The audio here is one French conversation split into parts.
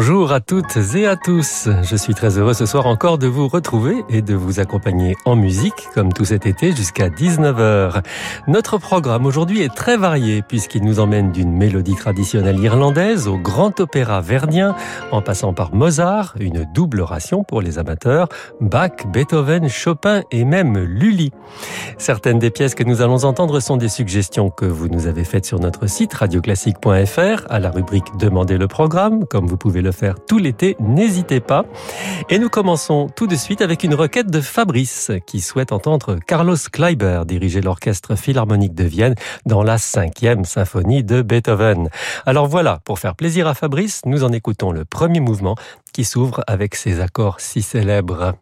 Bonjour à toutes et à tous. Je suis très heureux ce soir encore de vous retrouver et de vous accompagner en musique, comme tout cet été, jusqu'à 19h. Notre programme aujourd'hui est très varié puisqu'il nous emmène d'une mélodie traditionnelle irlandaise au grand opéra verdien, en passant par Mozart, une double ration pour les amateurs, Bach, Beethoven, Chopin et même Lully. Certaines des pièces que nous allons entendre sont des suggestions que vous nous avez faites sur notre site radioclassique.fr à la rubrique Demandez le programme, comme vous pouvez pouvez faire tout l'été, n'hésitez pas. Et nous commençons tout de suite avec une requête de Fabrice qui souhaite entendre Carlos Kleiber diriger l'orchestre philharmonique de Vienne dans la cinquième symphonie de Beethoven. Alors voilà, pour faire plaisir à Fabrice, nous en écoutons le premier mouvement qui s'ouvre avec ses accords si célèbres.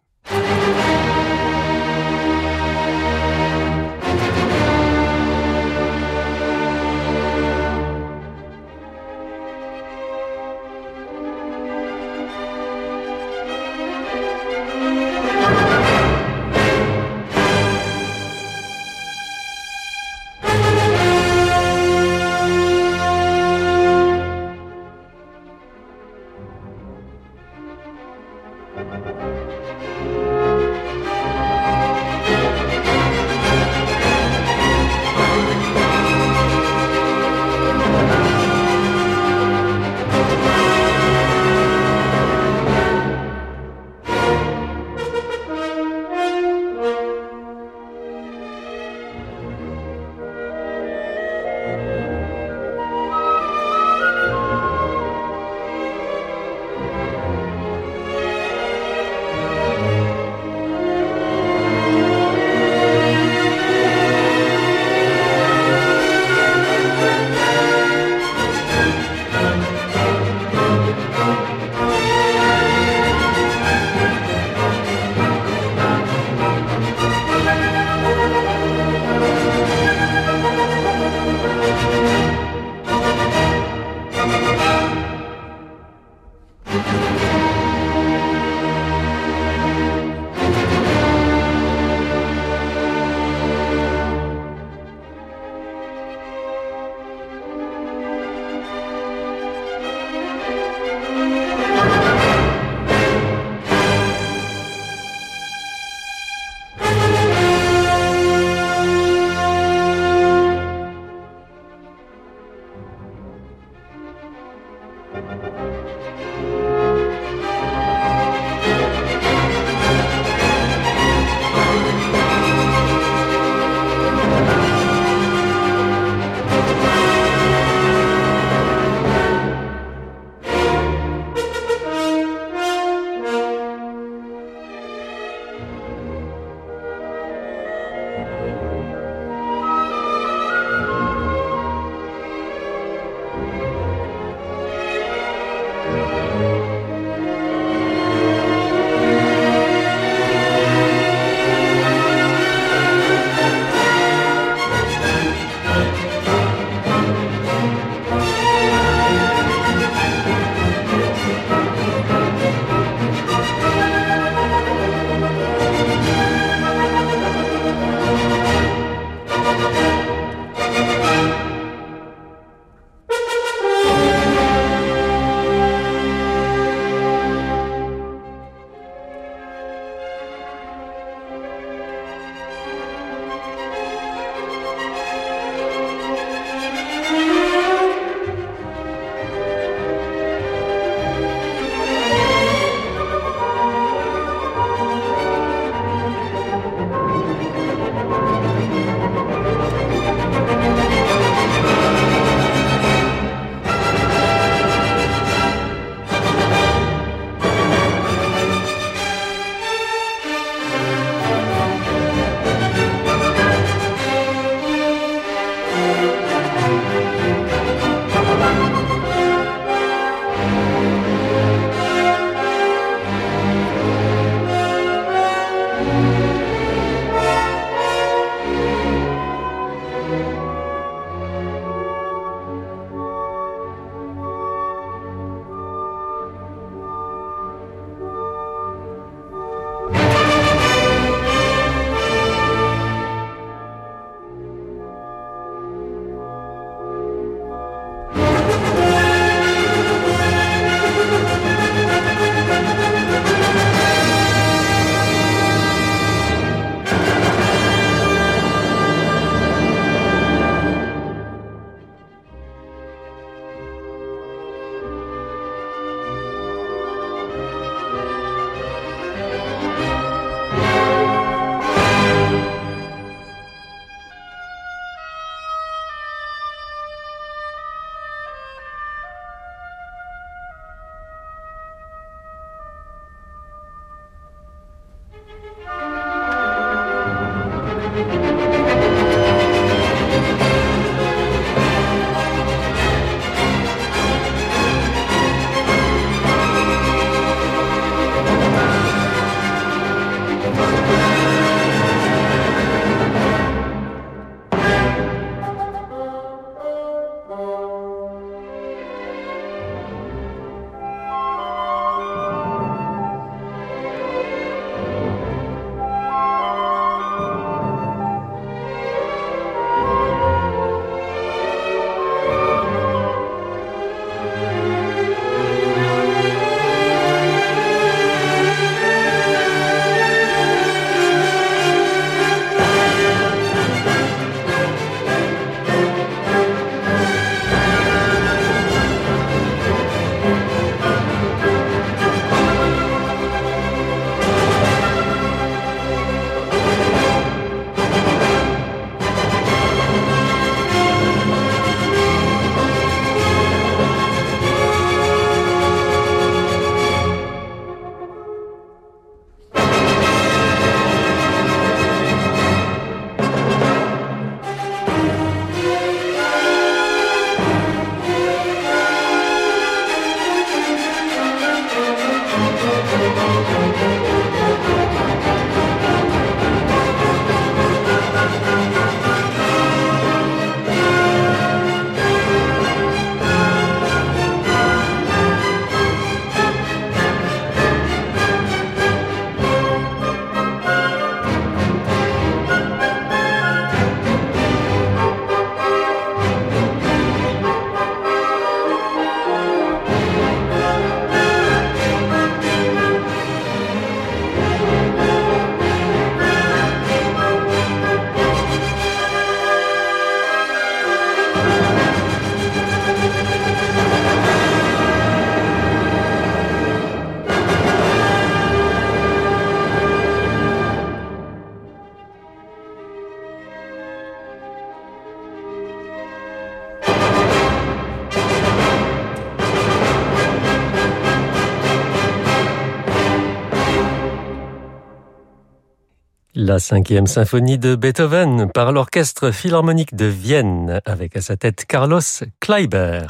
La cinquième symphonie de Beethoven par l'Orchestre Philharmonique de Vienne avec à sa tête Carlos Kleiber.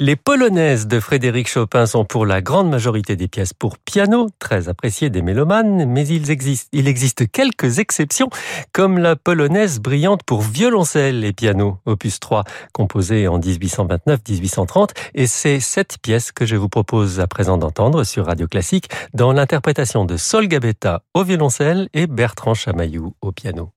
Les polonaises de Frédéric Chopin sont pour la grande majorité des pièces pour piano, très appréciées des mélomanes, mais il existe, quelques exceptions, comme la polonaise brillante pour violoncelle et piano, opus 3, composée en 1829-1830, et c'est cette pièce que je vous propose à présent d'entendre sur Radio Classique dans l'interprétation de Sol Gabetta au violoncelle et Bertrand Chamaillou au piano.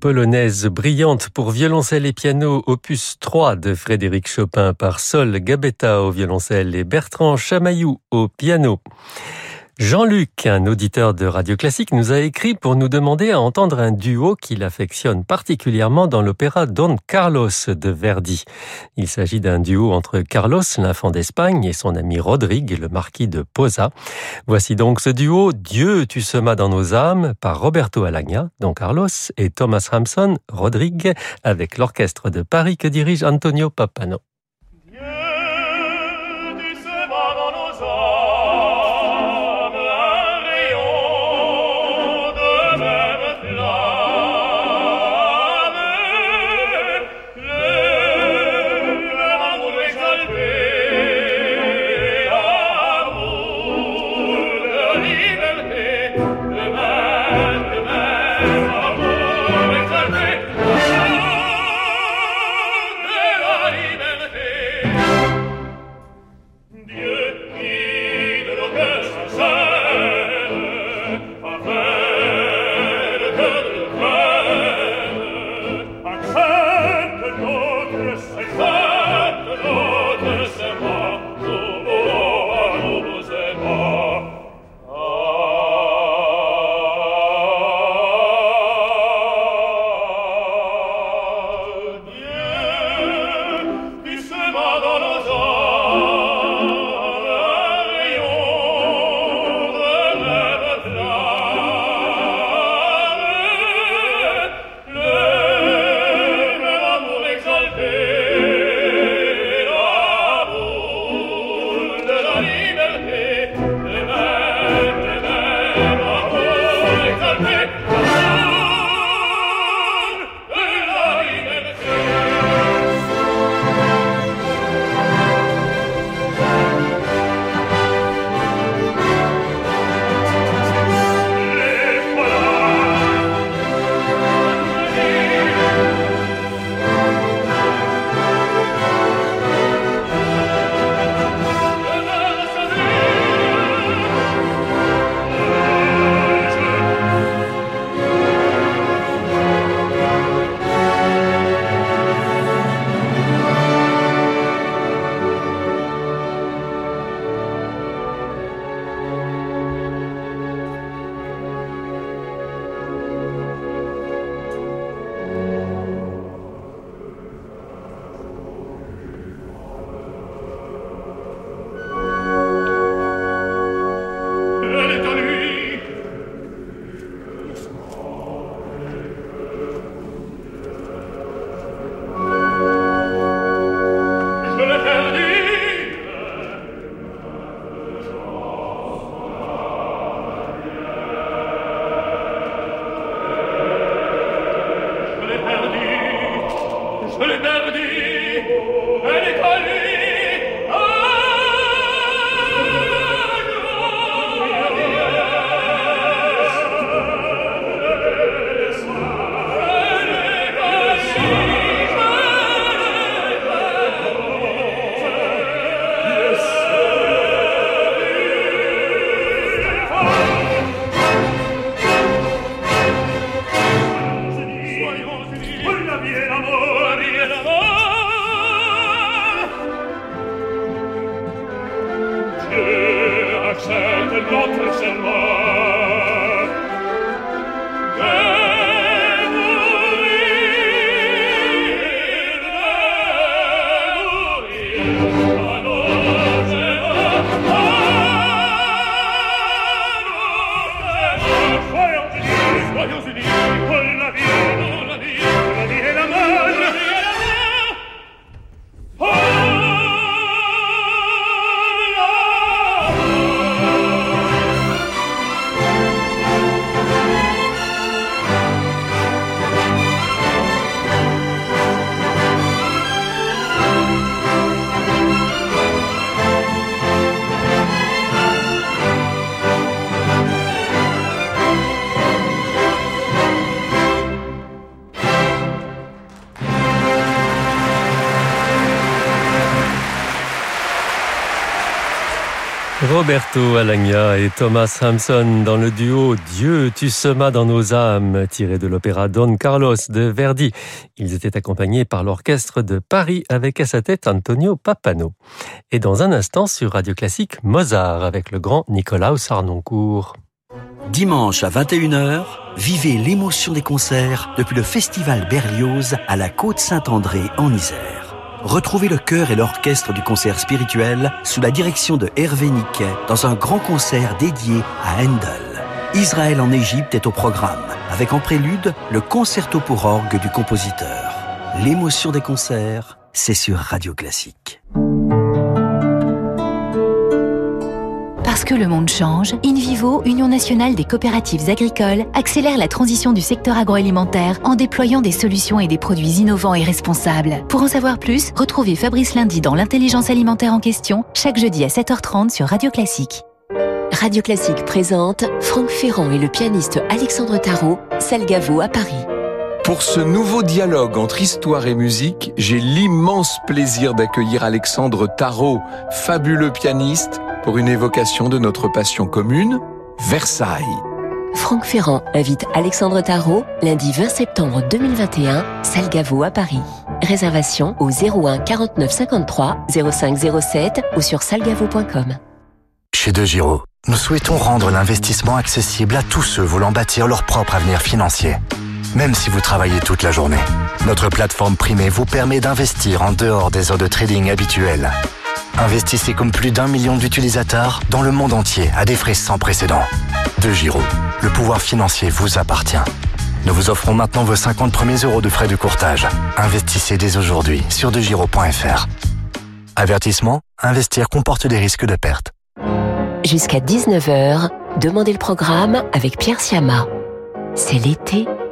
Polonaise brillante pour violoncelle et piano opus 3 de Frédéric Chopin par Sol Gabetta au violoncelle et Bertrand Chamaillou au piano. Jean-Luc, un auditeur de Radio Classique, nous a écrit pour nous demander à entendre un duo qu'il affectionne particulièrement dans l'opéra Don Carlos de Verdi. Il s'agit d'un duo entre Carlos, l'infant d'Espagne, et son ami Rodrigue, le marquis de Posa. Voici donc ce duo Dieu, tu semas dans nos âmes par Roberto Alagna, Don Carlos, et Thomas Hampson, Rodrigue, avec l'orchestre de Paris que dirige Antonio Papano. Roberto Alagna et Thomas Hampson dans le duo Dieu, tu semas dans nos âmes, tiré de l'opéra Don Carlos de Verdi. Ils étaient accompagnés par l'orchestre de Paris avec à sa tête Antonio Papano. Et dans un instant sur Radio Classique, Mozart avec le grand Nicolas Sarnoncourt. Dimanche à 21h, vivez l'émotion des concerts depuis le festival Berlioz à la Côte Saint-André en Isère. Retrouvez le chœur et l'orchestre du concert spirituel sous la direction de Hervé Niquet dans un grand concert dédié à Handel. Israël en Égypte est au programme, avec en prélude le concerto pour orgue du compositeur. L'émotion des concerts, c'est sur Radio Classique. Parce que le monde change, InVivo, Union nationale des coopératives agricoles, accélère la transition du secteur agroalimentaire en déployant des solutions et des produits innovants et responsables. Pour en savoir plus, retrouvez Fabrice Lundi dans l'intelligence alimentaire en question, chaque jeudi à 7h30 sur Radio Classique. Radio Classique présente Franck Ferrand et le pianiste Alexandre Tarot, Salgavo à Paris. Pour ce nouveau dialogue entre histoire et musique, j'ai l'immense plaisir d'accueillir Alexandre Tarot, fabuleux pianiste, pour une évocation de notre passion commune, Versailles. Franck Ferrand invite Alexandre Tarot lundi 20 septembre 2021, Salgavo à Paris. Réservation au 01 49 53 05 07 ou sur salgavo.com. Chez De Giro, nous souhaitons rendre l'investissement accessible à tous ceux voulant bâtir leur propre avenir financier. Même si vous travaillez toute la journée, notre plateforme primée vous permet d'investir en dehors des heures de trading habituelles. Investissez comme plus d'un million d'utilisateurs dans le monde entier à des frais sans précédent. De Giro, le pouvoir financier vous appartient. Nous vous offrons maintenant vos 50 premiers euros de frais de courtage. Investissez dès aujourd'hui sur degiro.fr. Avertissement, investir comporte des risques de perte. Jusqu'à 19h, demandez le programme avec Pierre Siama. C'est l'été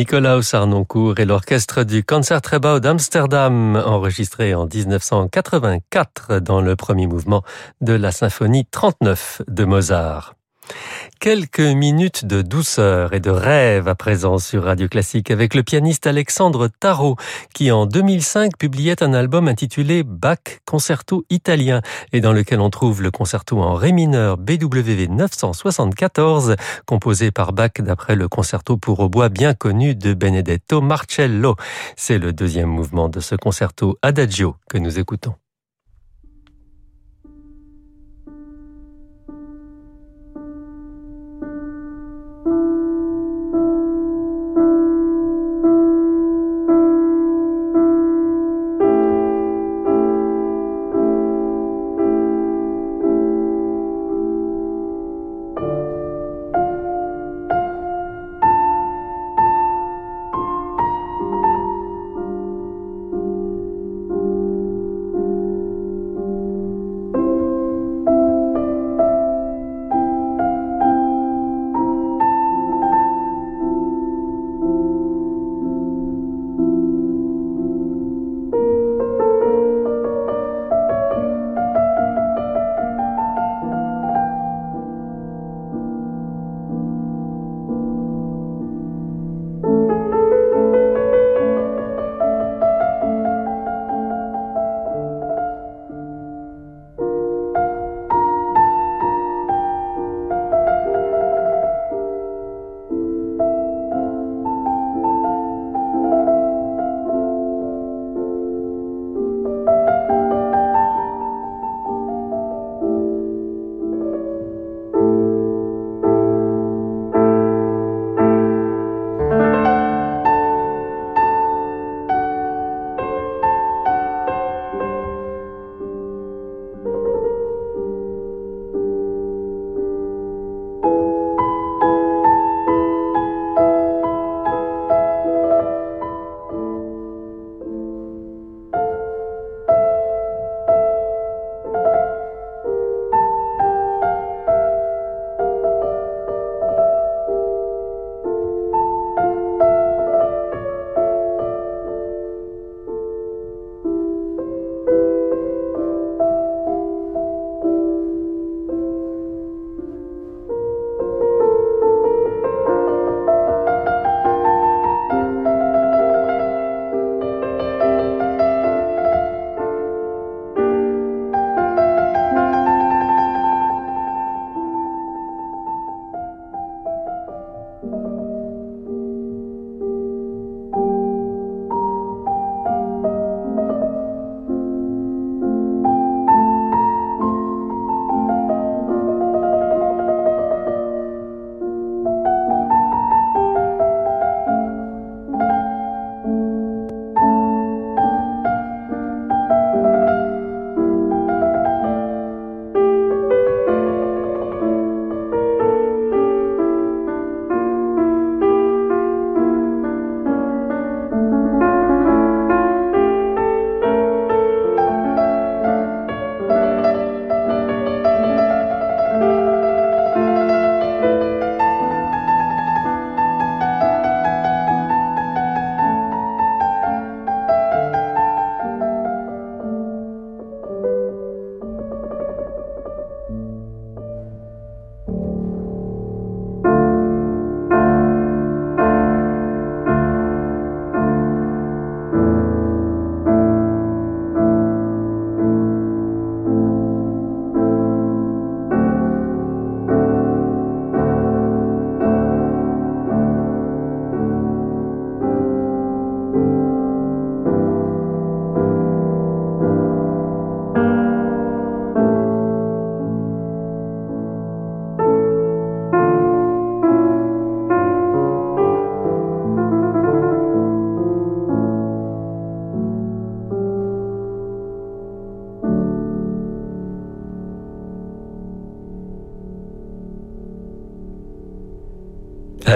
Nicolaus Arnoncourt et l'orchestre du Concertgebouw d'Amsterdam, enregistré en 1984 dans le premier mouvement de la symphonie 39 de Mozart. Quelques minutes de douceur et de rêve à présent sur Radio Classique avec le pianiste Alexandre Tarot qui en 2005 publiait un album intitulé Bach Concerto italien et dans lequel on trouve le concerto en ré mineur BWV 974 composé par Bach d'après le concerto pour hautbois bien connu de Benedetto Marcello. C'est le deuxième mouvement de ce concerto Adagio que nous écoutons.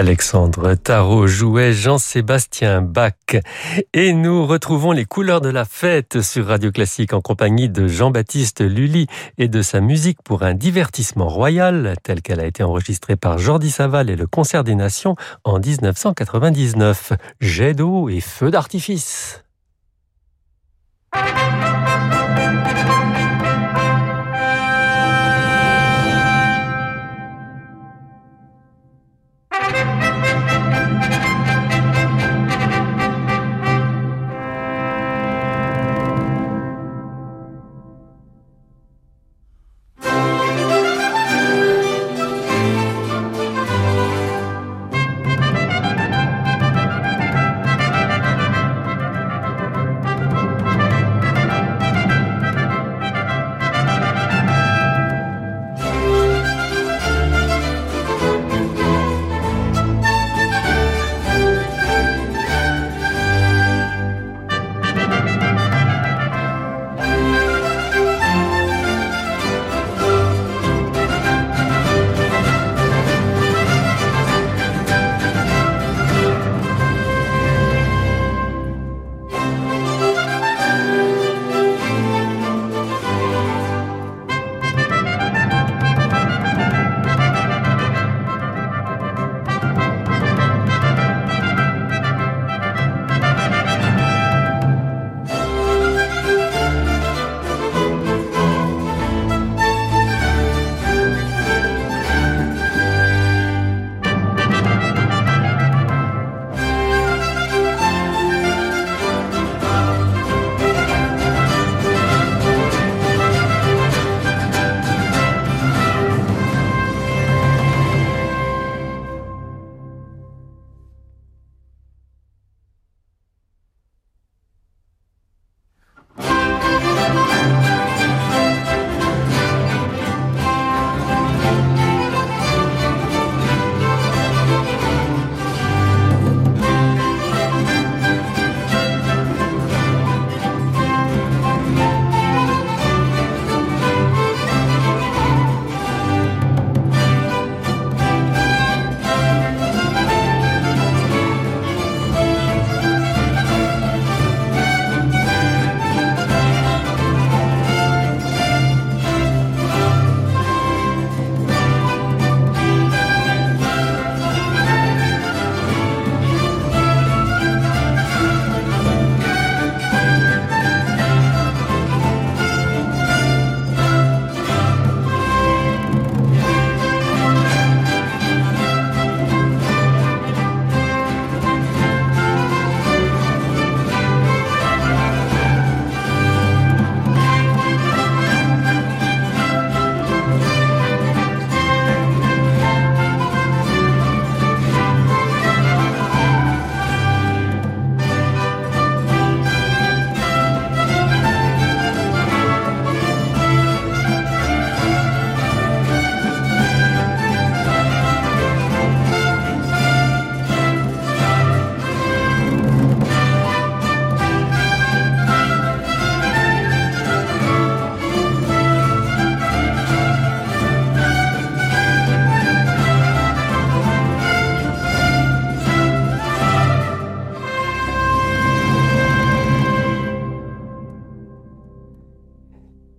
Alexandre Tarot jouait Jean-Sébastien Bach. Et nous retrouvons les couleurs de la fête sur Radio Classique en compagnie de Jean-Baptiste Lully et de sa musique pour un divertissement royal, telle qu'elle a été enregistrée par Jordi Saval et le Concert des Nations en 1999. Jet d'eau et feu d'artifice.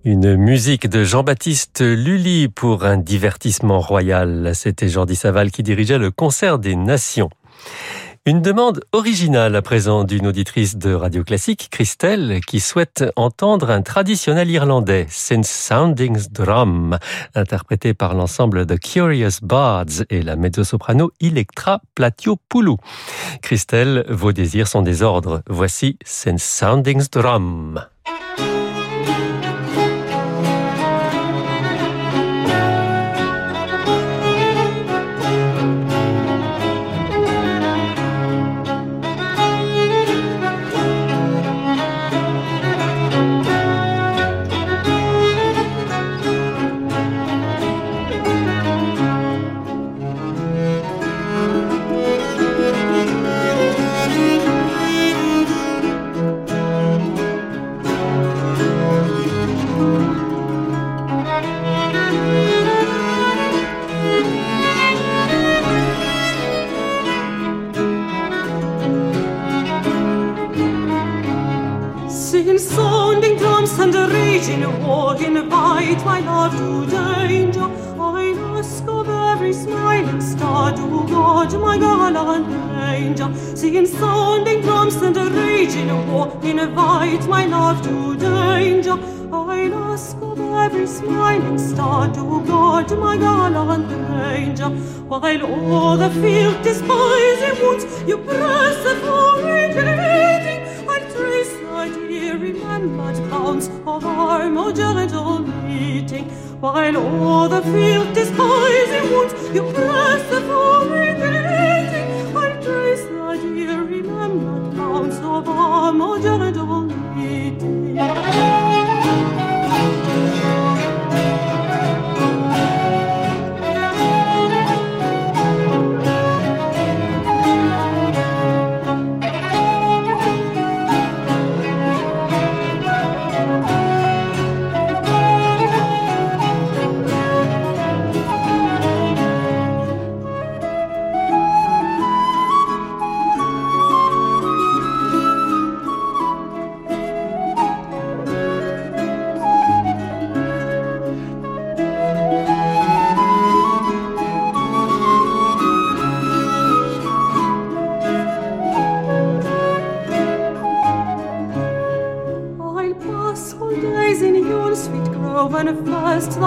Une musique de Jean-Baptiste Lully pour un divertissement royal. C'était Jordi Saval qui dirigeait le concert des nations. Une demande originale à présent d'une auditrice de Radio Classique, Christelle, qui souhaite entendre un traditionnel irlandais, Since Soundings Drum, interprété par l'ensemble The Curious Bards et la mezzo-soprano Electra Platiopoulou. Christelle, vos désirs sont des ordres. Voici Since Soundings Drum. Raging war, invite my love to danger. I ask of every smiling star to God, my gallant angel. Seeing sounding drums and a raging war, invite my love to danger. I ask of every smiling star to guard my gallant angel. While all the field despising wounds, you press the forward remembered bounds of our oh, more gentle meeting, while o'er the field despising wounds you press the forward greeting. I trace thy dear remembered bounds of our oh, more gentle meeting.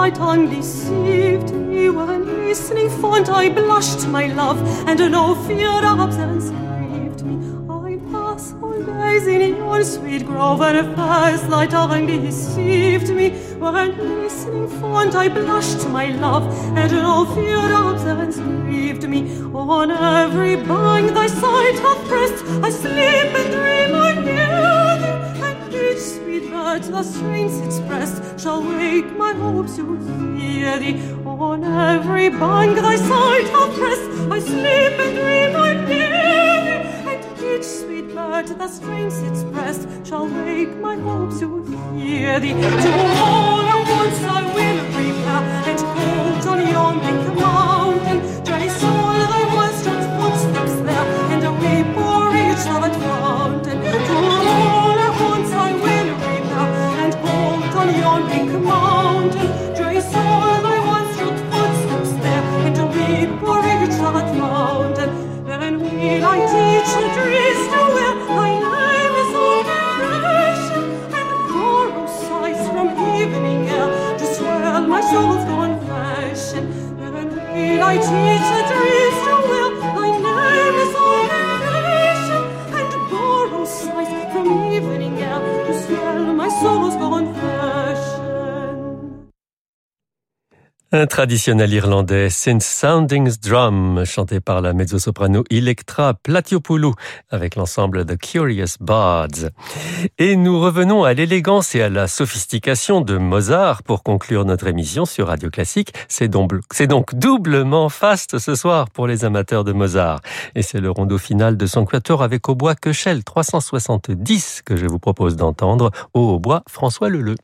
Thy tongue deceived. Me when listening fond. I blushed my love and no fear of absence grieved me. I pass all days in your sweet grove and first thy tongue deceived. Me when listening fond. I blushed my love and no fear of absence grieved me. On every bank thy sight hath pressed I sleep bird the strains expressed shall wake my hopes to hear thee. On every bank thy sight hath pressed I sleep and dream I hear thee. And each sweet bird that strains its breast shall wake my hopes to hear thee. To all at once I will repair and hold on yon big mountain Freut mich. Un traditionnel irlandais, Synth Soundings Drum, chanté par la mezzo-soprano Electra Platiopoulou avec l'ensemble The Curious Bards. Et nous revenons à l'élégance et à la sophistication de Mozart pour conclure notre émission sur Radio Classique. C'est donc, doublement faste ce soir pour les amateurs de Mozart. Et c'est le rondeau final de son quatuor avec au bois Köchel 370 que je vous propose d'entendre au hautbois François Leleu.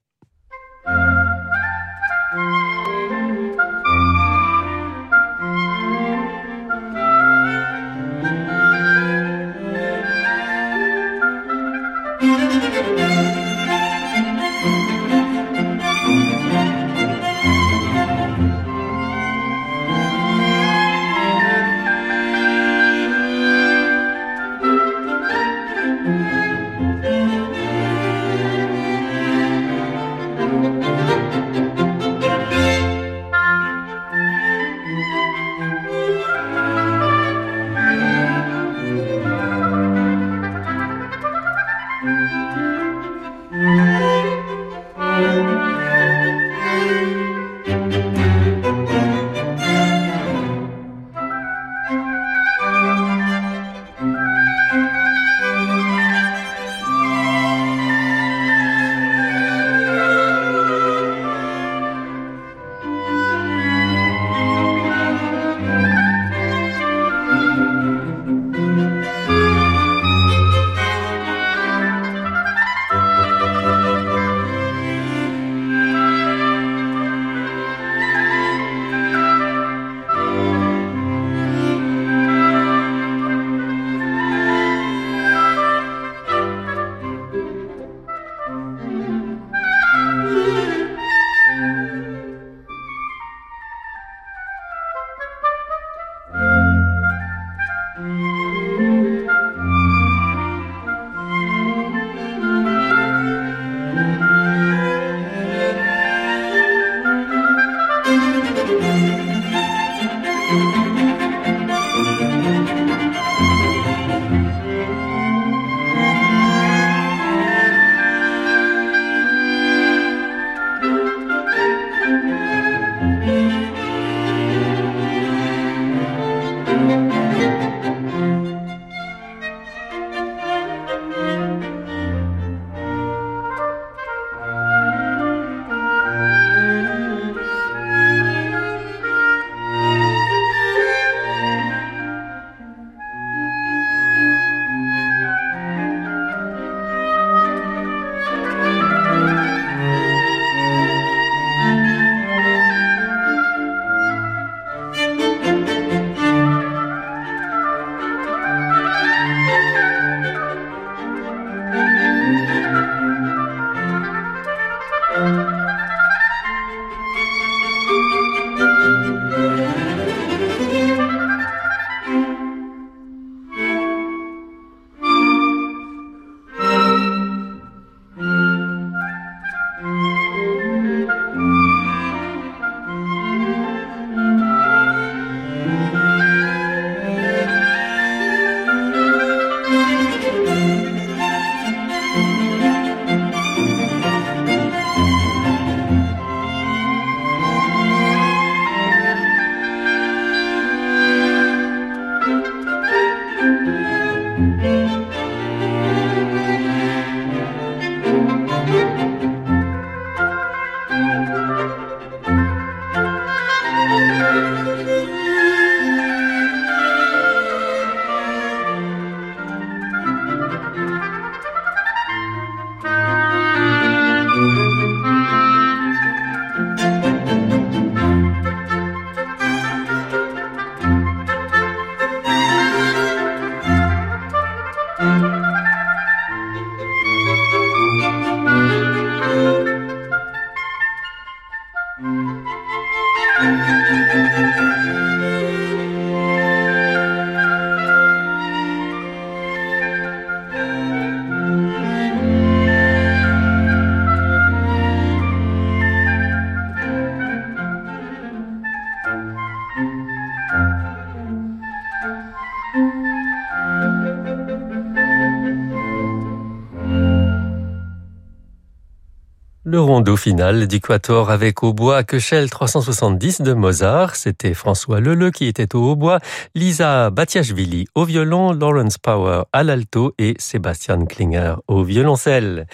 Le rondo final du Quatuor avec au bois Köchel 370 de Mozart. C'était François Leleu qui était au hautbois, Lisa Batiashvili au violon, Lawrence Power à l'alto et Sébastien Klinger au violoncelle.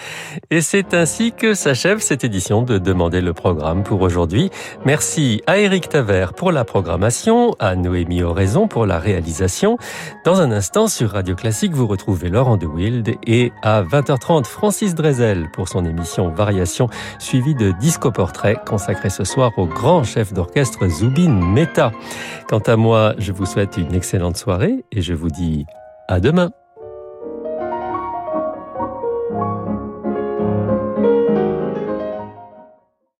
Et c'est ainsi que s'achève cette édition de Demander le programme pour aujourd'hui. Merci à Eric Taver pour la programmation, à Noémie Oraison pour la réalisation. Dans un instant sur Radio Classique, vous retrouvez Laurent de Wild et à 20h30 Francis Drezel pour son émission Variation suivi de Disco Portrait consacré ce soir au grand chef d'orchestre Zubin Mehta. Quant à moi, je vous souhaite une excellente soirée et je vous dis à demain.